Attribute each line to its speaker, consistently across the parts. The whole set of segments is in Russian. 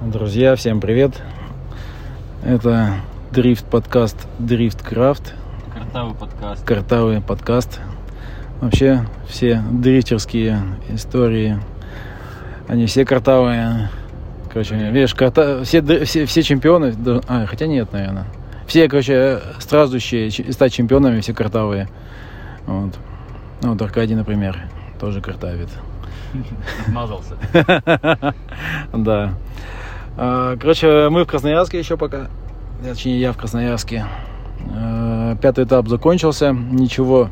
Speaker 1: Друзья, всем привет! Это дрифт подкаст Дрифт Крафт.
Speaker 2: Картавый подкаст.
Speaker 1: Картавый подкаст. Вообще все дрифтерские истории, они все картавые. Короче, видишь, карта... все, все, все чемпионы, а, хотя нет, наверное. Все, короче, страждущие стать чемпионами, все картавые. Вот. Ну, вот Аркадий, например, тоже картавит.
Speaker 2: Смазался.
Speaker 1: Да. А, короче, мы в Красноярске еще пока. Точнее, я в Красноярске. А, пятый этап закончился. Ничего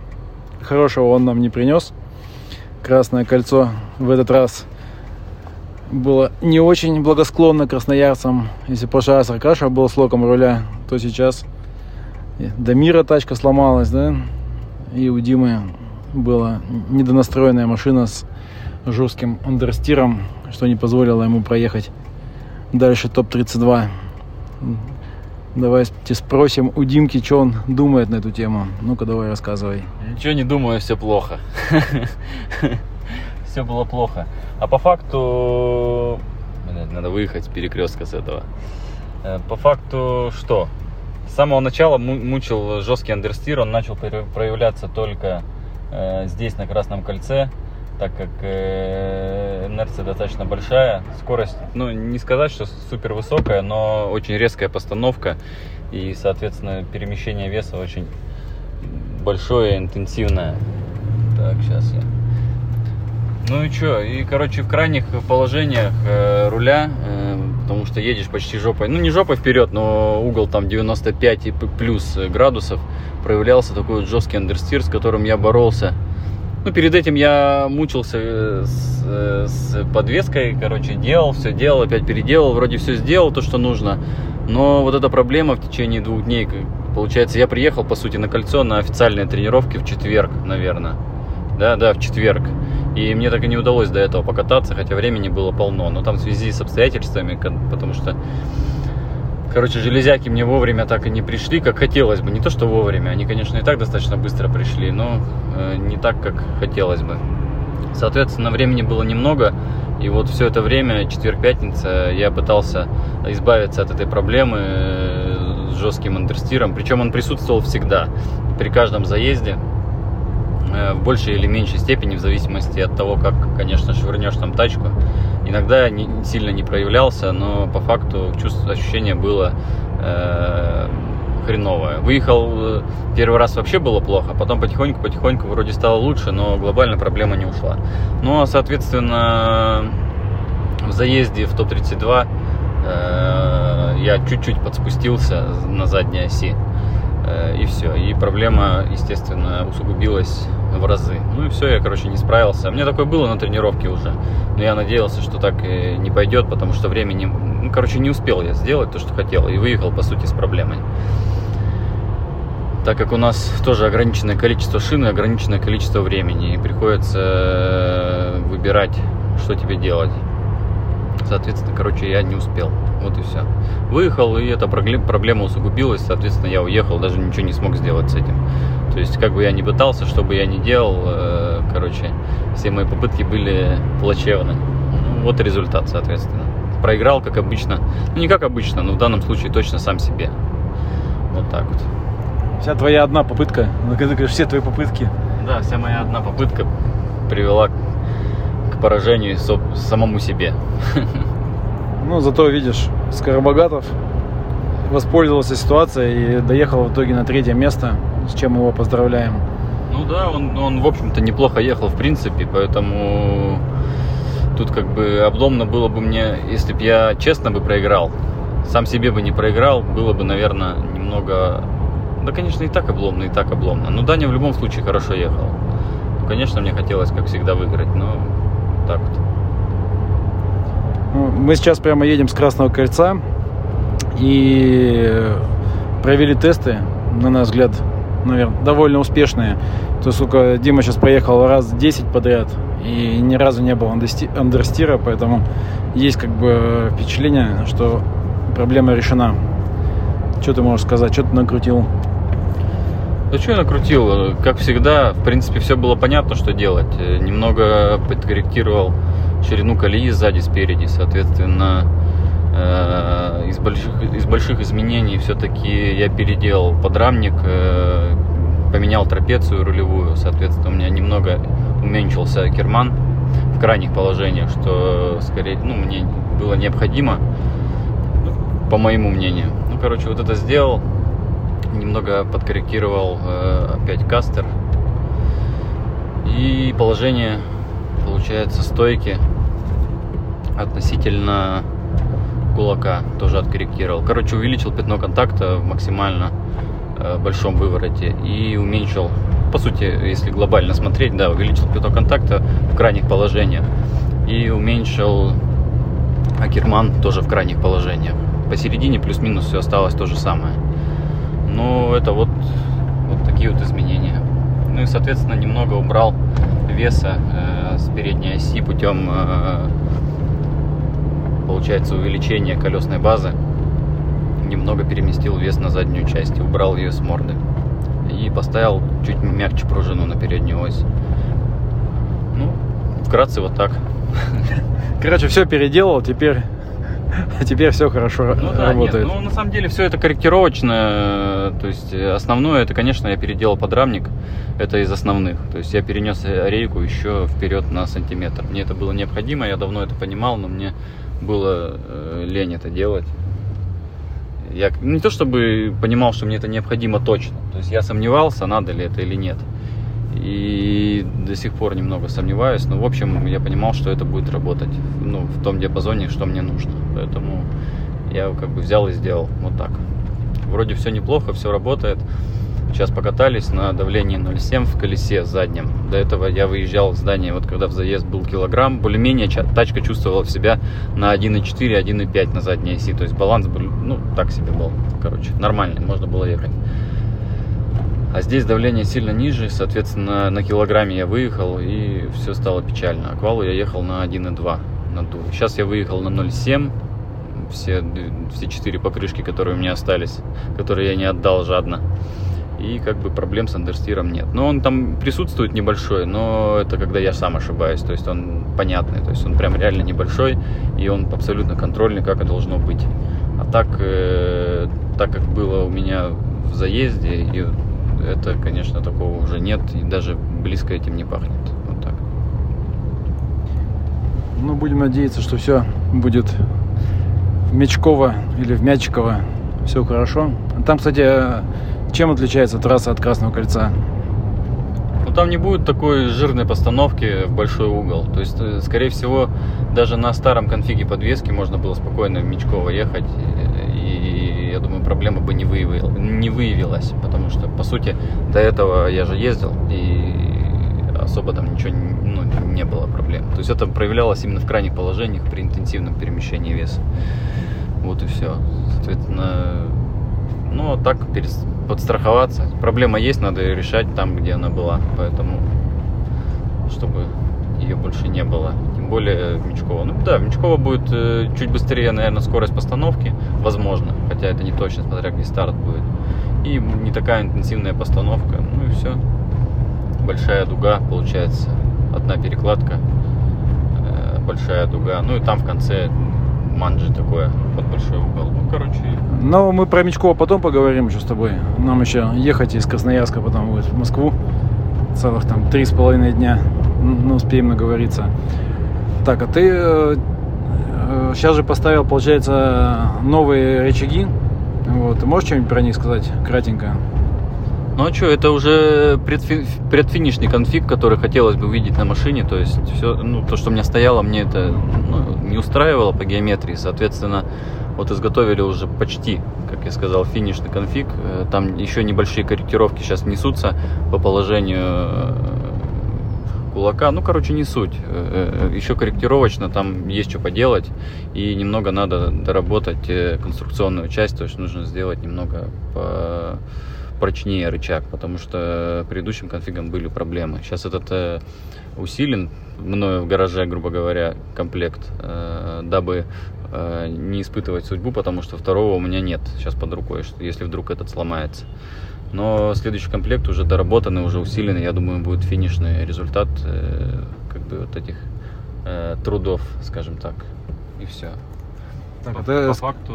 Speaker 1: хорошего он нам не принес. Красное кольцо в этот раз было не очень благосклонно красноярцам. Если прошлый раз Аркаша был с локом руля, то сейчас до мира тачка сломалась, да? И у Димы была недонастроенная машина с жестким андерстиром, что не позволило ему проехать дальше топ-32. Давайте спросим у Димки, что он думает на эту тему. Ну-ка, давай рассказывай.
Speaker 2: Ничего не думаю, все плохо. Все было плохо. А по факту... Надо выехать перекрестка с этого. Э, по факту что? С самого начала мучил жесткий андерстир. Он начал проявляться только э, здесь, на Красном кольце так как э, инерция достаточно большая, скорость, ну, не сказать, что супер высокая, но очень резкая постановка, и, соответственно, перемещение веса очень большое, интенсивное. Так, сейчас я... Ну и что, и, короче, в крайних положениях э, руля, э, потому что едешь почти жопой, ну не жопой вперед, но угол там 95 и плюс градусов, проявлялся такой вот жесткий андерстир, с которым я боролся ну, перед этим я мучился э, с, э, с подвеской, короче, делал, все делал, опять переделал, вроде все сделал, то, что нужно. Но вот эта проблема в течение двух дней, получается, я приехал, по сути, на кольцо на официальные тренировки в четверг, наверное. Да, да, в четверг. И мне так и не удалось до этого покататься, хотя времени было полно. Но там в связи с обстоятельствами, потому что Короче, железяки мне вовремя так и не пришли, как хотелось бы. Не то, что вовремя, они, конечно, и так достаточно быстро пришли, но э, не так, как хотелось бы. Соответственно, времени было немного, и вот все это время, четверг-пятница, я пытался избавиться от этой проблемы э, с жестким андерстиром. Причем он присутствовал всегда, при каждом заезде, э, в большей или меньшей степени, в зависимости от того, как, конечно, швырнешь там тачку. Иногда не, сильно не проявлялся, но по факту чувство, ощущение было э, хреновое. Выехал э, первый раз вообще было плохо, потом потихоньку-потихоньку вроде стало лучше, но глобально проблема не ушла. Ну а соответственно в заезде в топ-32 э, я чуть-чуть подспустился на задней оси. И все. И проблема, естественно, усугубилась в разы. Ну и все, я, короче, не справился. Мне такое было на тренировке уже. Но я надеялся, что так не пойдет, потому что времени... Ну, короче, не успел я сделать то, что хотел. И выехал, по сути, с проблемой. Так как у нас тоже ограниченное количество шин и ограниченное количество времени. И приходится э, выбирать, что тебе делать. Соответственно, короче, я не успел. Вот и все. Выехал, и эта проблема усугубилась. Соответственно, я уехал, даже ничего не смог сделать с этим. То есть, как бы я ни пытался, что бы я ни делал, э, короче, все мои попытки были плачевны. Ну, вот и результат, соответственно. Проиграл, как обычно. Ну, не как обычно, но в данном случае точно сам себе. Вот так вот.
Speaker 1: Вся твоя одна попытка, ну, когда ты говоришь, все твои попытки.
Speaker 2: Да, вся моя одна попытка привела к поражению самому себе.
Speaker 1: Ну, зато видишь, Скоробогатов воспользовался ситуацией и доехал в итоге на третье место, с чем его поздравляем.
Speaker 2: Ну да, он, он в общем-то неплохо ехал в принципе, поэтому тут как бы обломно было бы мне, если бы я честно бы проиграл, сам себе бы не проиграл, было бы, наверное, немного... Да, конечно, и так обломно, и так обломно. Но Даня в любом случае хорошо ехал. Ну, конечно, мне хотелось, как всегда, выиграть, но так вот.
Speaker 1: Ну, мы сейчас прямо едем с Красного кольца и провели тесты, на наш взгляд, наверное, довольно успешные. То, сколько Дима сейчас проехал раз 10 подряд и ни разу не было андерстира, поэтому есть как бы впечатление, что проблема решена. Что ты можешь сказать? Что ты накрутил?
Speaker 2: Да что я накрутил? Как всегда, в принципе, все было понятно, что делать. Немного подкорректировал ширину колеи сзади, спереди. Соответственно, Э, из больших, из больших изменений все-таки я переделал подрамник, э, поменял трапецию рулевую, соответственно, у меня немного уменьшился керман в крайних положениях, что скорее, ну, мне было необходимо, по моему мнению. Ну, короче, вот это сделал, немного подкорректировал э, опять кастер, и положение, получается, стойки относительно кулака тоже откорректировал. Короче, увеличил пятно контакта в максимально э, большом вывороте и уменьшил, по сути, если глобально смотреть, да, увеличил пятно контакта в крайних положениях и уменьшил акерман тоже в крайних положениях. Посередине плюс-минус все осталось то же самое. Но это вот, вот такие вот изменения. Ну и, соответственно, немного убрал веса э, с передней оси путем э, получается увеличение колесной базы. Немного переместил вес на заднюю часть, убрал ее с морды. И поставил чуть мягче пружину на переднюю ось. Ну, вкратце вот так.
Speaker 1: Короче, все переделал, теперь теперь все хорошо ну, да, работает.
Speaker 2: Нет, ну, на самом деле, все это корректировочно. То есть, основное, это, конечно, я переделал подрамник. Это из основных. То есть, я перенес рейку еще вперед на сантиметр. Мне это было необходимо, я давно это понимал, но мне было э, лень это делать. Я не то чтобы понимал, что мне это необходимо точно. То есть я сомневался, надо ли это или нет. И до сих пор немного сомневаюсь. Но в общем я понимал, что это будет работать ну, в том диапазоне, что мне нужно. Поэтому я как бы взял и сделал вот так. Вроде все неплохо, все работает. Сейчас покатались на давлении 0,7 в колесе заднем. До этого я выезжал в здание, вот когда в заезд был килограмм, более-менее тачка чувствовала себя на 1,4, 1,5 на задней оси. То есть баланс был, ну, так себе был. Короче, нормальный, можно было ехать. А здесь давление сильно ниже, соответственно, на килограмме я выехал, и все стало печально. Аквалу я ехал на 1,2 надул. Сейчас я выехал на 0,7, все, все четыре покрышки, которые у меня остались, которые я не отдал жадно и как бы проблем с андерстиром нет. Но он там присутствует небольшой, но это когда я сам ошибаюсь, то есть он понятный, то есть он прям реально небольшой, и он абсолютно контрольный, как и должно быть. А так, э, так как было у меня в заезде, и это, конечно, такого уже нет, и даже близко этим не пахнет. Вот так.
Speaker 1: Ну, будем надеяться, что все будет в Мечково или в Мячково все хорошо. Там, кстати, чем отличается трасса от Красного кольца?
Speaker 2: Ну, там не будет такой жирной постановки в большой угол. То есть, э, скорее всего, даже на старом конфиге подвески можно было спокойно в Мечково ехать. И, я думаю, проблема бы не, выявил, не выявилась. Потому что, по сути, до этого я же ездил. И особо там ничего ну, не было проблем. То есть это проявлялось именно в крайних положениях при интенсивном перемещении веса. Вот и все. Соответственно, ну, а так подстраховаться. Проблема есть, надо ее решать там, где она была. Поэтому, чтобы ее больше не было. Более Мечкова. Ну да, Мечкова будет э, чуть быстрее, наверное, скорость постановки. Возможно. Хотя это не точно, смотря где старт будет. И не такая интенсивная постановка. Ну и все. Большая дуга получается. Одна перекладка. Э, большая дуга. Ну и там в конце манджи такое под большой угол. Ну, короче.
Speaker 1: Ну, мы про Мечкова потом поговорим еще с тобой. Нам еще ехать из Красноярска потом будет в Москву. Целых там три с половиной дня. Ну, успеем наговориться. Так, а ты э, сейчас же поставил, получается, новые рычаги. Вот. Ты можешь что-нибудь про них сказать кратенько?
Speaker 2: Ну а что, это уже предфи- предфинишный конфиг, который хотелось бы увидеть на машине. То есть все, ну, то, что у меня стояло, мне это ну, не устраивало по геометрии. Соответственно, вот изготовили уже почти, как я сказал, финишный конфиг. Э, там еще небольшие корректировки сейчас несутся по положению э, кулака. Ну, короче, не суть. Э, еще корректировочно там есть что поделать. И немного надо доработать конструкционную часть. То есть нужно сделать немного по прочнее рычаг, потому что предыдущим конфигом были проблемы. Сейчас этот э, усилен мною в гараже, грубо говоря, комплект, э, дабы э, не испытывать судьбу, потому что второго у меня нет сейчас под рукой, если вдруг этот сломается. Но следующий комплект уже доработанный, уже усиленный, я думаю, будет финишный результат э, как бы вот этих э, трудов, скажем так, и все.
Speaker 1: Так,
Speaker 2: по,
Speaker 1: это
Speaker 2: по
Speaker 1: с-
Speaker 2: факту...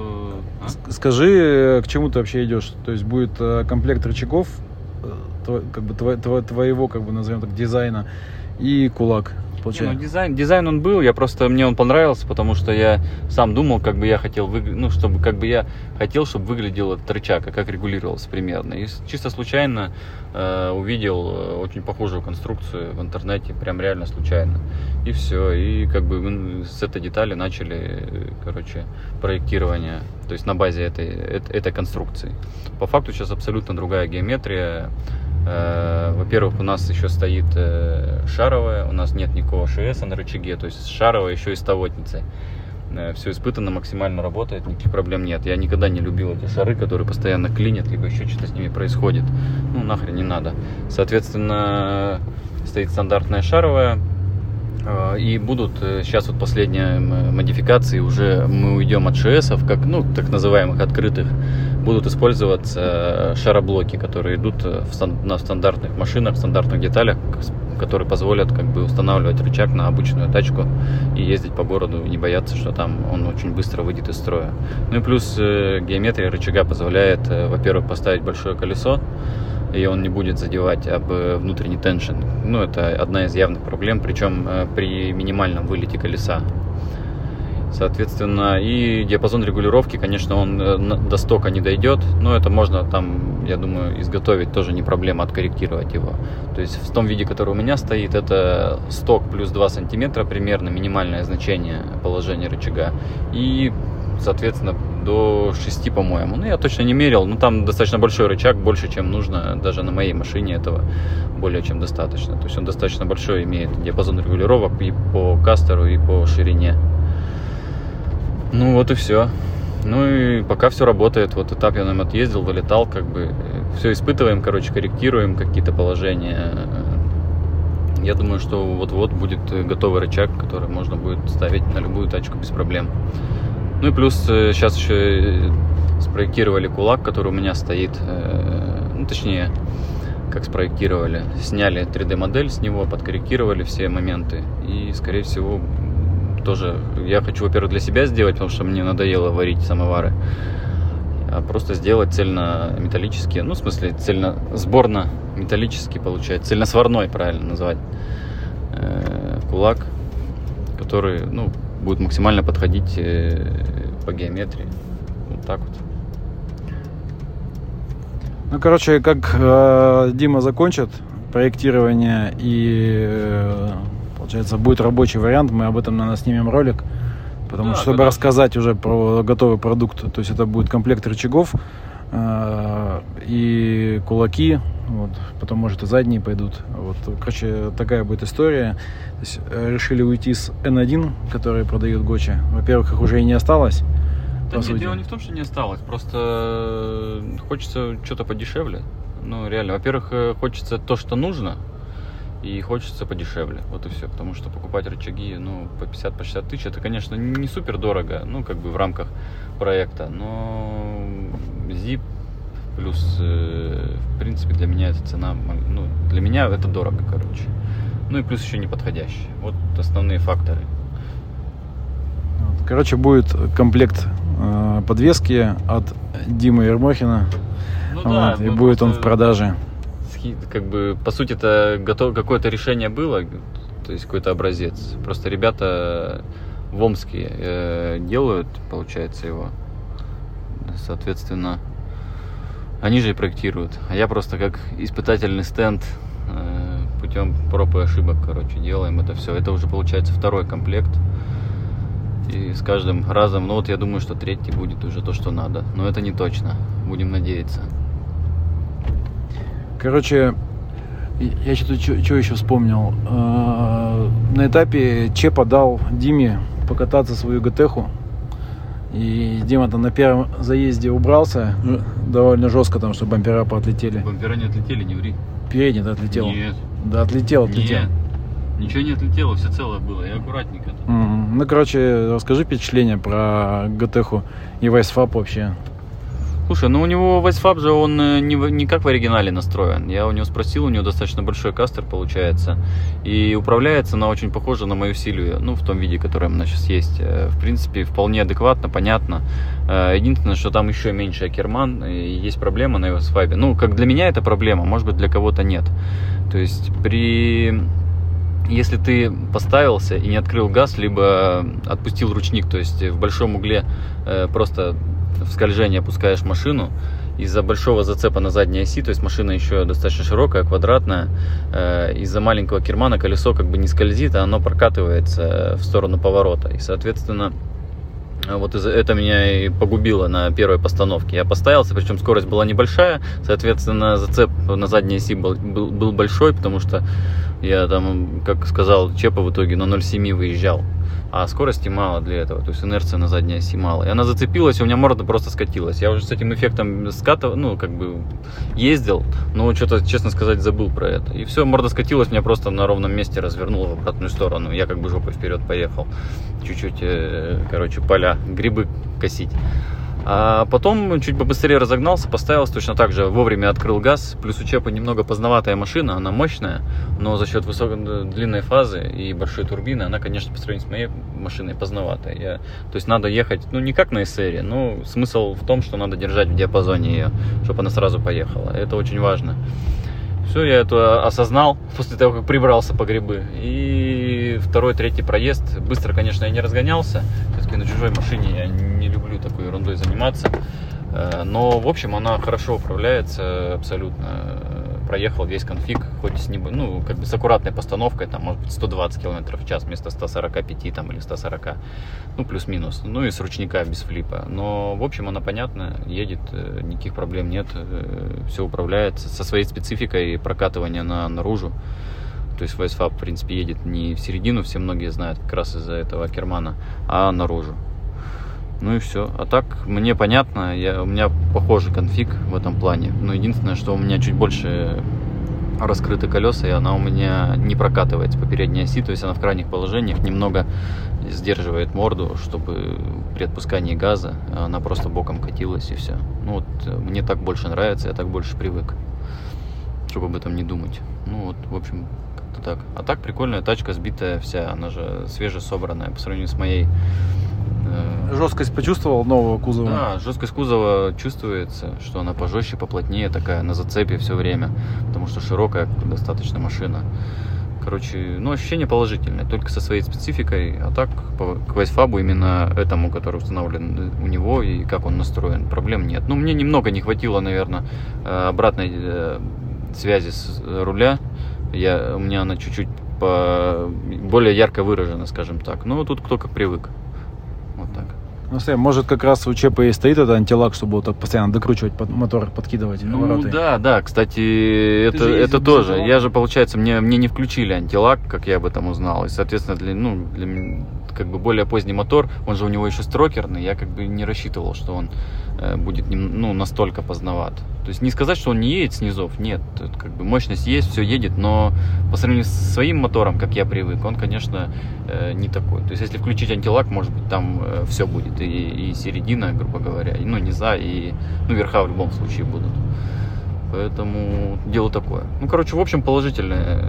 Speaker 2: а?
Speaker 1: Скажи, к чему ты вообще идешь? То есть будет э, комплект рычагов, э, тво- как бы тво- тво- твоего, как бы назовем так, дизайна и кулак.
Speaker 2: Не, ну,
Speaker 1: Получается.
Speaker 2: дизайн, дизайн он был, я просто мне он понравился, потому что я сам думал, как бы я хотел, выгля- ну, чтобы как бы я хотел, чтобы выглядел этот рычаг, а как регулировался примерно. И чисто случайно э, увидел э, очень похожую конструкцию в интернете, прям реально случайно. И все, и как бы мы с этой детали начали, короче, проектирование, то есть на базе этой, эт- этой конструкции. По факту сейчас абсолютно другая геометрия. Э, Во-первых, у нас еще стоит э, шаровая, у нас нет никакого ШС на рычаге, то есть шаровая еще и ставотница. Все испытано, максимально работает, никаких проблем нет. Я никогда не любил эти шары, которые постоянно клинят, либо еще что-то с ними происходит. Ну, нахрен не надо. Соответственно, стоит стандартная шаровая, Э, И будут э, сейчас вот последние модификации, уже мы уйдем от ШСов, как, ну, так называемых открытых, будут использоваться э, шароблоки, которые идут э, в на стандартных машинах, стандартных деталях, которые позволят как бы устанавливать рычаг на обычную тачку и ездить по городу, не бояться, что там он очень быстро выйдет из строя. Ну и плюс э, геометрия рычага позволяет, э, во-первых, поставить большое колесо, и он не будет задевать об э, внутренний теншн. Ну, это одна из явных проблем, причем э, при минимальном вылете колеса. Соответственно, и диапазон регулировки, конечно, он э, до стока не дойдет, но это можно там, я думаю, изготовить, тоже не проблема, откорректировать его. То есть в том виде, который у меня стоит, это сток плюс 2 сантиметра примерно, минимальное значение положения рычага. И, соответственно, до 6, по-моему. Ну, я точно не мерил, но там достаточно большой рычаг, больше, чем нужно даже на моей машине этого более чем достаточно. То есть он достаточно большой, имеет диапазон регулировок и по кастеру, и по ширине. Ну вот и все. Ну и пока все работает. Вот этап я на нем отъездил, вылетал, как бы. Все испытываем, короче, корректируем какие-то положения. Я думаю, что вот-вот будет готовый рычаг, который можно будет ставить на любую тачку без проблем. Ну и плюс сейчас еще спроектировали кулак, который у меня стоит. э, Ну, точнее, как спроектировали. Сняли 3D-модель с него, подкорректировали все моменты. И, скорее всего, тоже я хочу, во-первых, для себя сделать, потому что мне надоело варить самовары. А просто сделать цельно металлические, ну, в смысле, цельно сборно металлический получается, цельносварной, правильно назвать, э, кулак, который, ну, будет максимально подходить э, по геометрии. Вот так вот.
Speaker 1: Ну, короче, как э, Дима закончит проектирование и, э, получается, будет рабочий вариант, мы об этом, наверное, снимем ролик. Потому
Speaker 2: Да,
Speaker 1: что, чтобы
Speaker 2: когда-
Speaker 1: рассказать уже про готовый продукт, то есть это будет комплект рычагов и кулаки, вот, потом, может, и задние пойдут. Вот, короче, такая будет история. То есть, э, решили уйти с N1, который продает Гочи. Во-первых, их уже и не осталось.
Speaker 2: Да нет,
Speaker 1: сути.
Speaker 2: дело не в том, что не осталось, просто э, хочется что-то подешевле. Ну, реально, во-первых, э, хочется то, что нужно, и хочется подешевле. Вот и все. Потому что покупать рычаги, ну, по 50, по 60 тысяч, это, конечно, не супер дорого, ну, как бы в рамках проекта, но ZIP плюс, э, в принципе, для меня эта цена, ну, для меня это дорого, короче. Ну и плюс еще не подходящий. Вот основные факторы.
Speaker 1: Короче, будет комплект э, подвески от Димы Ермохина.
Speaker 2: Ну
Speaker 1: Вот, и
Speaker 2: ну,
Speaker 1: будет он в продаже.
Speaker 2: Как бы по сути это готов, какое-то решение было, то есть какой-то образец. Просто ребята в Омске э, делают, получается, его. Соответственно, они же и проектируют. А я просто как испытательный стенд э, путем проб и ошибок, короче, делаем это все. Это уже получается второй комплект. И с каждым разом, ну вот я думаю, что третий будет уже то, что надо. Но это не точно. Будем надеяться.
Speaker 1: Короче, и- я что-то что еще вспомнил. Э, На этапе Чепа дал Диме покататься свою ГТХу. И Дима там на первом заезде убрался ж- довольно жестко, там, чтобы бампера поотлетели.
Speaker 2: Бампера не отлетели, не ври.
Speaker 1: Передний отлетел.
Speaker 2: Нет.
Speaker 1: Да, отлетел, отлетел.
Speaker 2: Нет. Ничего не отлетело, все целое было. Я аккуратненько.
Speaker 1: Мгм. Ну, короче, расскажи впечатление про ГТХу и Вайсфап вообще.
Speaker 2: Слушай, ну у него Вайсфаб же он э, не, не как в оригинале настроен. Я у него спросил, у него достаточно большой кастер получается. И управляется она очень похожа на мою Силию, ну, в том виде, который меня сейчас есть. Э, в принципе, вполне адекватно, понятно. Э, единственное, что там еще меньше Акерман, и есть проблема на его свайбе. Ну, как для меня это проблема, может быть, для кого-то нет. То есть при если ты поставился и не открыл газ, либо отпустил ручник, то есть в большом угле э, просто в скольжении опускаешь машину, из-за большого зацепа на задней оси, то есть машина еще достаточно широкая, квадратная, э, из-за маленького кермана колесо как бы не скользит, а оно прокатывается в сторону поворота. И, соответственно, вот это меня и погубило на первой постановке. Я поставился, причем скорость была небольшая, соответственно, зацеп на задней оси был, был, был большой, потому что я там, как сказал Чепа, в итоге на 0,7 выезжал а скорости мало для этого, то есть инерция на задней оси мало. И она зацепилась, и у меня морда просто скатилась. Я уже с этим эффектом скатывал, ну, как бы ездил, но что-то, честно сказать, забыл про это. И все, морда скатилась, меня просто на ровном месте развернуло в обратную сторону. Я как бы жопой вперед поехал. Чуть-чуть, э, короче, поля, грибы косить. А потом чуть побыстрее разогнался, поставился точно так же, вовремя открыл газ. Плюс у Чепа немного поздноватая машина, она мощная, но за счет высокой длинной фазы и большой турбины, она, конечно, по сравнению с моей машиной поздноватая. Я, то есть надо ехать, ну, не как на SR, но смысл в том, что надо держать в диапазоне ее, чтобы она сразу поехала. Это очень важно. Все, я это осознал после того, как прибрался по грибы. И второй, третий проезд. Быстро, конечно, я не разгонялся. Все-таки на чужой машине я не люблю такой ерундой заниматься. Э, но, в общем, она хорошо управляется абсолютно проехал весь конфиг, хоть с небо, ну, как бы с аккуратной постановкой, там, может быть, 120 км в час вместо 145 там, или 140, ну, плюс-минус, ну, и с ручника без флипа. Но, в общем, она понятна, едет, э, никаких проблем нет, э, все управляется со своей спецификой прокатывания на, наружу. То есть Вайсфаб, в принципе, едет не в середину, все многие знают как раз из-за этого Кермана, а наружу. Ну и все. А так, мне понятно, я, у меня похожий конфиг в этом плане. Но единственное, что у меня чуть больше раскрыты колеса, и она у меня не прокатывается по передней оси, то есть она в крайних положениях немного сдерживает морду, чтобы при отпускании газа она просто боком катилась и все. Ну вот мне так больше нравится, я так больше привык, чтобы об этом не думать. Ну вот, в общем, как-то так. А так прикольная тачка, сбитая вся, она же свежесобранная по сравнению с моей
Speaker 1: Э, жесткость почувствовал нового кузова?
Speaker 2: Да, жесткость кузова чувствуется, что она пожестче, поплотнее такая, на зацепе все время, потому что широкая достаточно машина. Короче, ну, ощущение положительное, только со своей спецификой, а так по, к Вайсфабу именно этому, который установлен у него и как он настроен, проблем нет. Ну, мне немного не хватило, наверное, э, обратной э, связи с руля, я, у меня она чуть-чуть по, более ярко выражена, скажем так. Ну, тут кто как привык.
Speaker 1: Ну, Сэм, может, как раз у ЧП и стоит этот антилак, чтобы вот так постоянно докручивать под мотор, подкидывать
Speaker 2: ну, обороты? да, да, кстати, Ты это, это тоже. Я же, получается, мне, мне не включили антилак, как я об этом узнал. И, соответственно, для, ну, для как бы более поздний мотор, он же у него еще строкерный, я как бы не рассчитывал, что он э, будет ну, настолько поздноват. То есть не сказать, что он не едет снизов, нет, тут как бы мощность есть, все едет, но по сравнению с своим мотором, как я привык, он, конечно, э, не такой. То есть если включить антилак, может быть, там э, все будет, и, и середина, грубо говоря, и, ну, низа, и ну, верха в любом случае будут. Поэтому дело такое. Ну, короче, в общем, положительное.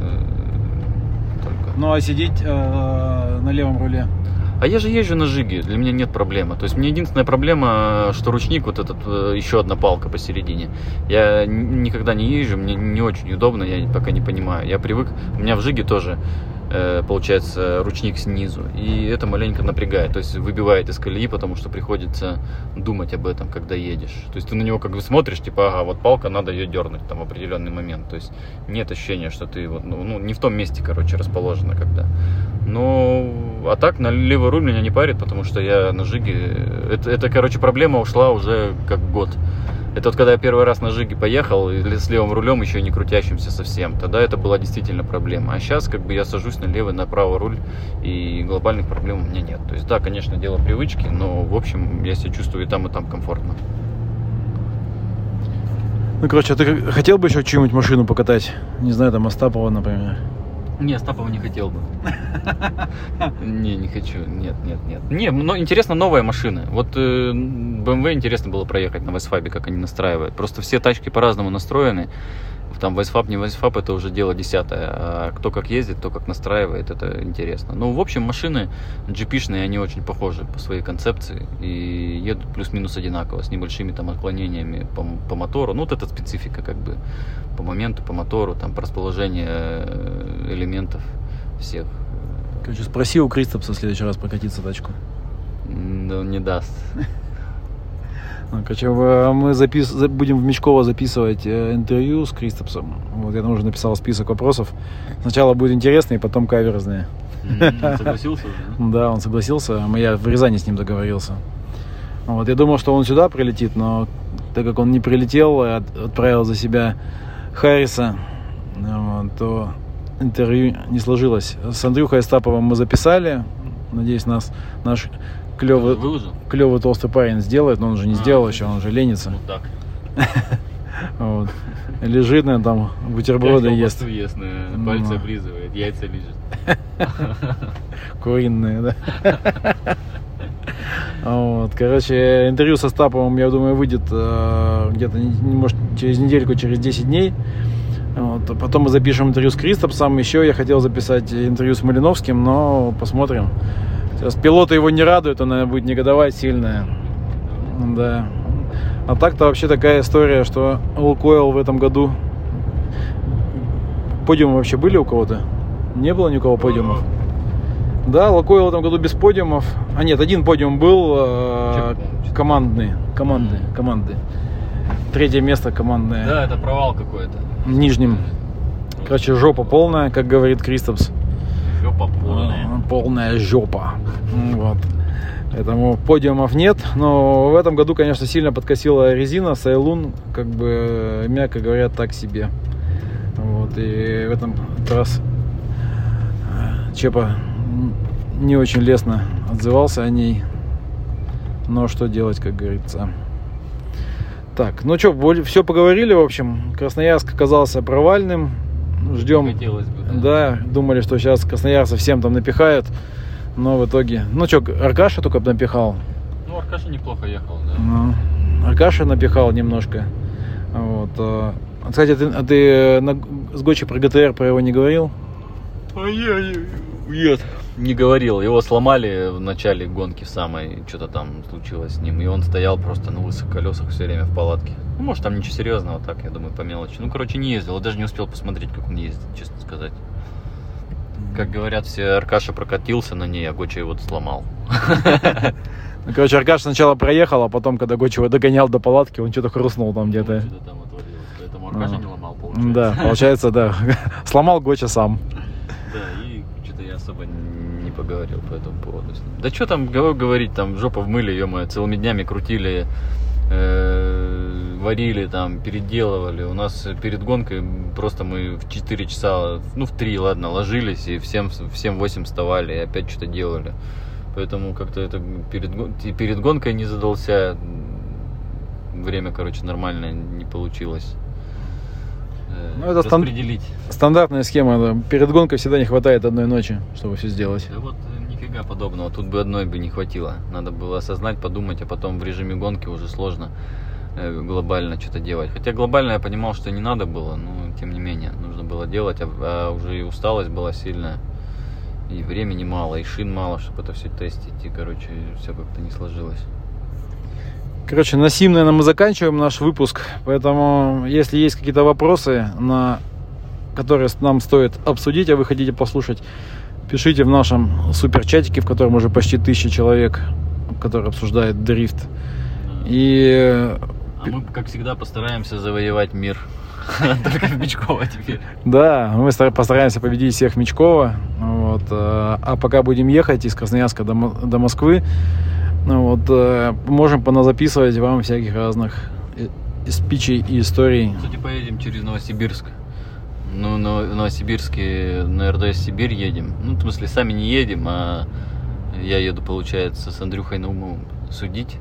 Speaker 1: Ну, а сидеть э, на левом руле?
Speaker 2: А я же езжу на жиге, для меня нет проблемы. То есть мне единственная проблема, что ручник, вот этот, э, еще одна палка посередине. Я никогда не езжу, мне не очень удобно, я пока не понимаю. Я привык, у меня в жиге тоже получается, ручник снизу. И это маленько напрягает, то есть выбивает из колеи, потому что приходится думать об этом, когда едешь. То есть ты на него как бы смотришь, типа, ага, вот палка, надо ее дернуть там в определенный момент. То есть нет ощущения, что ты вот, ну, ну не в том месте, короче, расположена когда. Но, а так на левый руль меня не парит, потому что я на жиге, это, это короче, проблема ушла уже как год. Это вот когда я первый раз на Жиге поехал, с левым рулем еще не крутящимся совсем, тогда это была действительно проблема. А сейчас как бы я сажусь на левый, на правый руль, и глобальных проблем у меня нет. То есть да, конечно, дело привычки, но в общем я себя чувствую и там, и там комфортно.
Speaker 1: Ну, короче, а ты хотел бы еще чью-нибудь машину покатать? Не знаю, там Остапова, например.
Speaker 2: Не, Остапова не хотел бы. Не, не хочу. Нет, нет, нет. Не, но интересно новая машина. Вот э, BMW интересно было проехать на Вайсфабе, как они настраивают. Просто все тачки по-разному настроены. Там Вайсфаб, не Вайсфаб, это уже дело десятое. А кто как ездит, кто как настраивает, это интересно. Ну, в общем, машины GP-шные, они очень похожи по своей концепции. И едут плюс-минус одинаково, с небольшими там отклонениями по, по мотору. Ну, вот это специфика как бы по моменту, по мотору, там, по расположению э, элементов всех.
Speaker 1: Короче, спроси у Кристопса в следующий раз прокатиться тачку.
Speaker 2: Да, он не даст.
Speaker 1: Короче, в- мы запис... за- будем в Мечково записывать э, интервью с Кристопсом. Вот я там уже написал список вопросов. Сначала будет интересно, и потом каверзные.
Speaker 2: М, Согласился уже? да?
Speaker 1: Да, он согласился. Я в Рязани с ним договорился. Вот, я думал, что он сюда прилетит, но так как он не прилетел, и от- отправил за себя Харриса, вот, то интервью не сложилось. С Андрюхой Остаповым мы записали. Надеюсь, нас наш клевый, клевый толстый парень сделает, но он же не
Speaker 2: А,
Speaker 1: сделал
Speaker 2: ну,
Speaker 1: еще, он же ленится.
Speaker 2: Ну так.
Speaker 1: Вот. Лежит, наверное, там бутерброды ест.
Speaker 2: ест, наверное,
Speaker 1: Ну.
Speaker 2: пальцы облизывает, яйца лежит.
Speaker 1: Куриные, да. Вот, короче, интервью со Стаповым, я думаю, выйдет э, где-то, может, через недельку, через 10 дней. Вот, а потом мы запишем интервью с Кристопсом. Еще я хотел записать интервью с Малиновским, но посмотрим. Сейчас пилоты его не радуют, он, наверное, будет негодовать сильно. Да. А так-то вообще такая история, что Лукойл в этом году... Подиумы вообще были у кого-то? Не было ни у кого подиумов? Да, Лукойл в этом году без подиумов. А нет, один подиум был э, командный. Команды, команды. Третье место командное.
Speaker 2: Да, это провал какой-то.
Speaker 1: В нижнем. Короче, жопа полная, как говорит Кристопс.
Speaker 2: Жопа полная.
Speaker 1: Э, Полная жопа. М, Вот. Поэтому подиумов нет. Но в этом году, конечно, сильно подкосила резина. Сайлун, как бы, мягко говоря, так себе. Вот. И в этом раз э, Чепа не очень лестно отзывался о ней. Но что делать, как говорится. Так, ну что, все поговорили, в общем. Красноярск оказался провальным. Ждем
Speaker 2: Хотелось бы,
Speaker 1: да, думали, что сейчас красноярцев всем там напихают, но в итоге... Ну что, Аркаша только напихал.
Speaker 2: Ну, Аркаша неплохо ехал, да.
Speaker 1: Ну, Аркаша напихал немножко. Вот. а, Кстати, ты, а ты на- с Гочи про ГТР про его не говорил?
Speaker 2: Нет. Не говорил. Его сломали в начале гонки самой. Что-то там случилось с ним. И он стоял просто на лысых колесах все время в палатке. Ну, может, там ничего серьезного, так, я думаю, по мелочи. Ну, короче, не ездил. Я даже не успел посмотреть, как он ездит, честно сказать. Как говорят, все Аркаша прокатился на ней, а Гоча его сломал.
Speaker 1: Ну, короче, Аркаш сначала проехал, а потом, когда Гоч его догонял до палатки, он что-то хрустнул там где-то.
Speaker 2: Что-то там отвалилось. Поэтому Аркаша
Speaker 1: А.
Speaker 2: не ломал, получается.
Speaker 1: Да, получается, да. Сломал Гоча сам.
Speaker 2: Да, и что-то я особо не поговорил по этому поводу. Да что там гов- говорить, там жопа в мыле, ё целыми днями крутили, э, варили там, переделывали. У нас перед гонкой просто мы в 4 часа, ну в 3, ладно, ложились и всем, всем 8 вставали и опять что-то делали. Поэтому как-то это перед, перед гонкой не задался. Время, короче, нормально не получилось. Э,
Speaker 1: Ну, это стан-
Speaker 2: распределить.
Speaker 1: Стандартная схема. да. Перед гонкой всегда не хватает одной ночи, чтобы все сделать.
Speaker 2: Да вот э, нифига подобного. Тут бы одной бы не хватило. Надо было осознать, подумать, а потом в режиме гонки уже сложно э, глобально что-то делать. Хотя глобально я понимал, что не надо было, но тем не менее нужно было делать, а, а уже и усталость была сильная. И времени мало, и шин мало, чтобы это все тестить. И, короче, все как-то не сложилось.
Speaker 1: Короче, на сим, наверное, мы заканчиваем наш выпуск. Поэтому, если есть какие-то вопросы, на которые нам стоит обсудить, а вы хотите послушать, пишите в нашем суперчатике, в котором уже почти тысяча человек, который обсуждает дрифт. И
Speaker 2: А мы, как всегда, постараемся завоевать мир. Только в Бичково теперь.
Speaker 1: да, мы стар- постараемся победить всех Мечкова. Вот, э, а пока будем ехать из Красноярска до, Мо- до Москвы, вот, э, можем поназаписывать вам всяких разных э, спичей и историй.
Speaker 2: Кстати, поедем через Новосибирск. Ну, на Новосибирске на РДС Сибирь едем. Ну, в смысле, сами не едем, а я еду, получается, с Андрюхой Наумовым судить.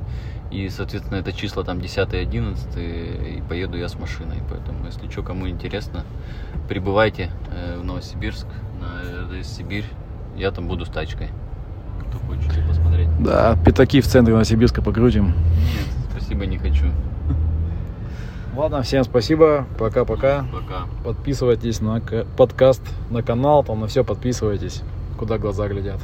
Speaker 2: И, соответственно, это числа там 10 11 и поеду я с машиной. Поэтому, если что, кому интересно, прибывайте э, в Новосибирск А, Это из Сибирь. Я там буду с тачкой. Кто хочет посмотреть?
Speaker 1: Да, пятаки в центре Новосибирска покрутим.
Speaker 2: Нет, спасибо, не хочу.
Speaker 1: Ладно, всем спасибо. Пока-пока.
Speaker 2: Пока.
Speaker 1: Подписывайтесь на подкаст, на канал, там на все подписывайтесь, куда глаза глядят.